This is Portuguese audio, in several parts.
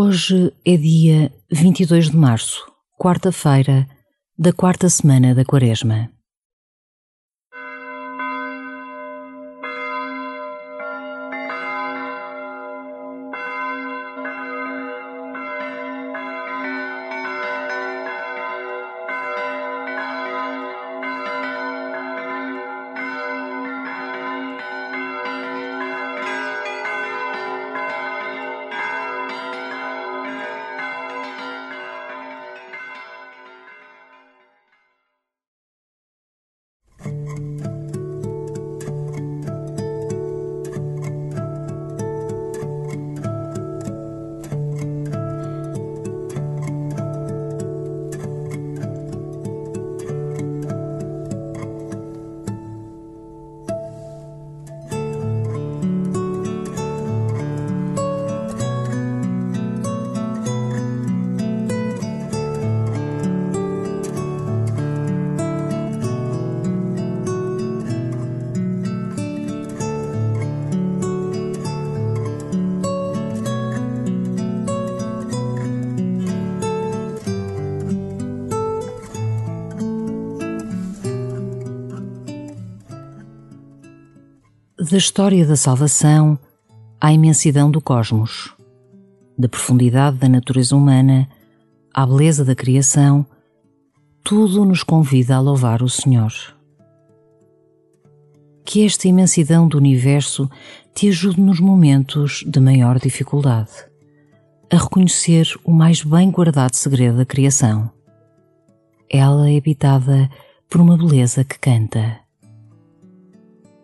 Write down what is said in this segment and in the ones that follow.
Hoje é dia 22 de março, quarta-feira da quarta semana da Quaresma. Da história da salvação à imensidão do cosmos, da profundidade da natureza humana à beleza da criação, tudo nos convida a louvar o Senhor. Que esta imensidão do universo te ajude nos momentos de maior dificuldade a reconhecer o mais bem guardado segredo da criação. Ela é habitada por uma beleza que canta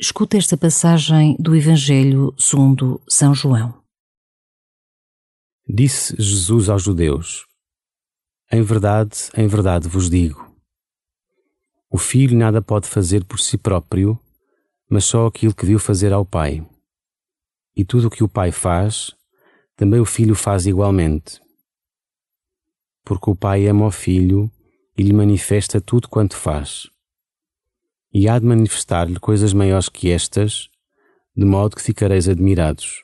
Escuta esta passagem do Evangelho segundo São João. Disse Jesus aos judeus: Em verdade, em verdade vos digo: o filho nada pode fazer por si próprio, mas só aquilo que viu fazer ao Pai. E tudo o que o Pai faz, também o filho faz igualmente. Porque o Pai ama o filho e lhe manifesta tudo quanto faz e há de manifestar-lhe coisas maiores que estas, de modo que ficareis admirados.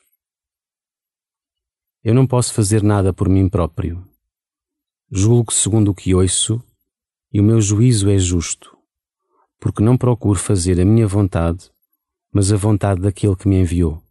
Eu não posso fazer nada por mim próprio. Julgo segundo o que ouço, e o meu juízo é justo, porque não procuro fazer a minha vontade, mas a vontade daquele que me enviou.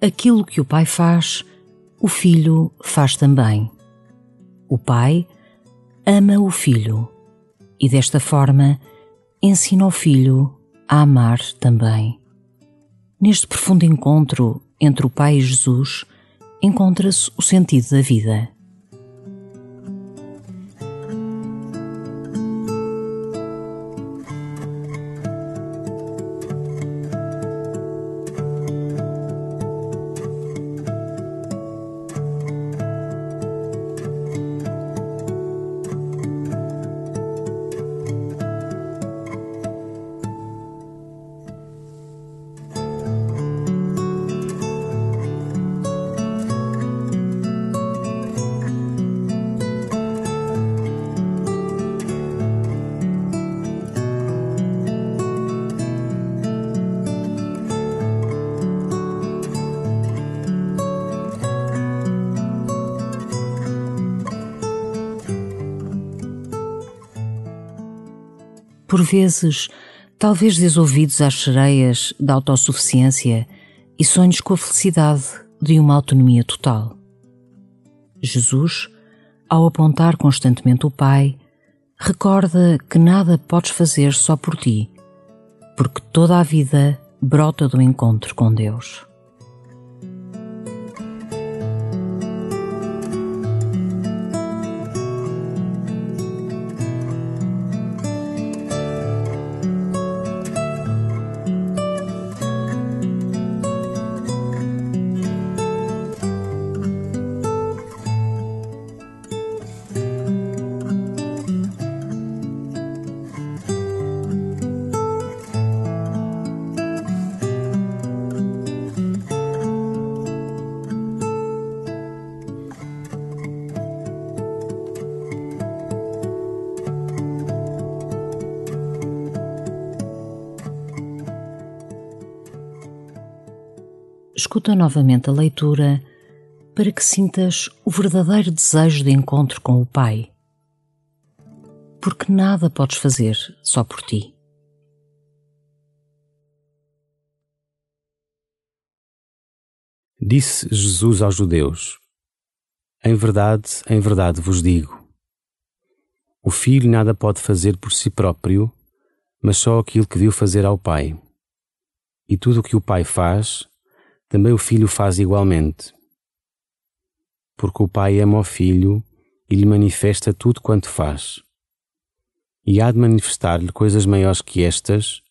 Aquilo que o Pai faz, o Filho faz também. O Pai ama o Filho e, desta forma, ensina o Filho a amar também. Neste profundo encontro entre o Pai e Jesus, encontra-se o sentido da vida. Por vezes, talvez desouvidos às sereias da autossuficiência e sonhos com a felicidade de uma autonomia total. Jesus, ao apontar constantemente o Pai, recorda que nada podes fazer só por ti, porque toda a vida brota do encontro com Deus. Escuta novamente a leitura para que sintas o verdadeiro desejo de encontro com o Pai. Porque nada podes fazer só por ti. Disse Jesus aos judeus: Em verdade, em verdade vos digo: o filho nada pode fazer por si próprio, mas só aquilo que viu fazer ao Pai. E tudo o que o Pai faz, também o filho faz igualmente. Porque o pai ama o filho e lhe manifesta tudo quanto faz. E há de manifestar-lhe coisas maiores que estas,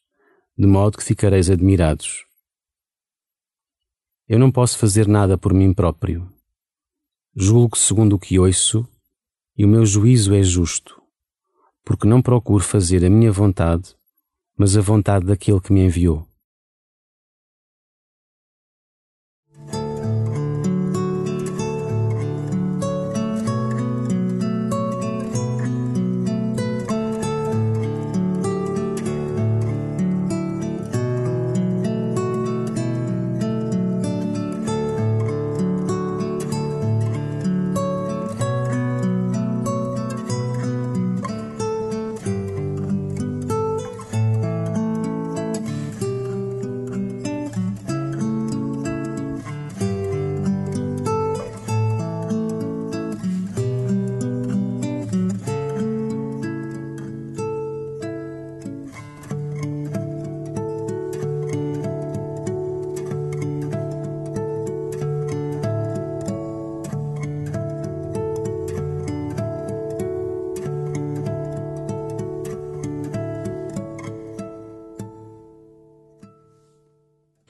de modo que ficareis admirados. Eu não posso fazer nada por mim próprio. Julgo segundo o que ouço, e o meu juízo é justo, porque não procuro fazer a minha vontade, mas a vontade daquele que me enviou.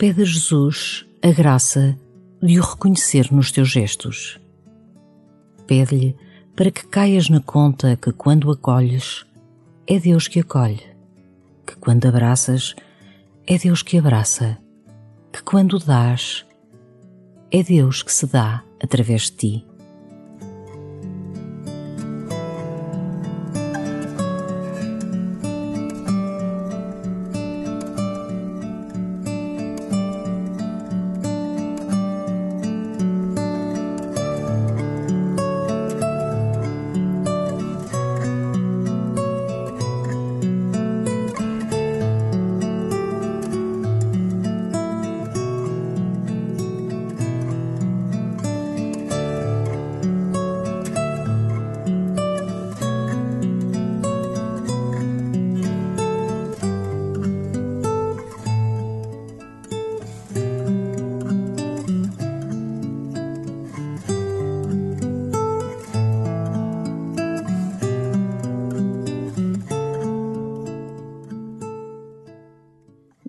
Pede a Jesus a graça de o reconhecer nos teus gestos. Pede-lhe para que caias na conta que quando acolhes, é Deus que acolhe, que quando abraças, é Deus que abraça, que quando dás, é Deus que se dá através de ti.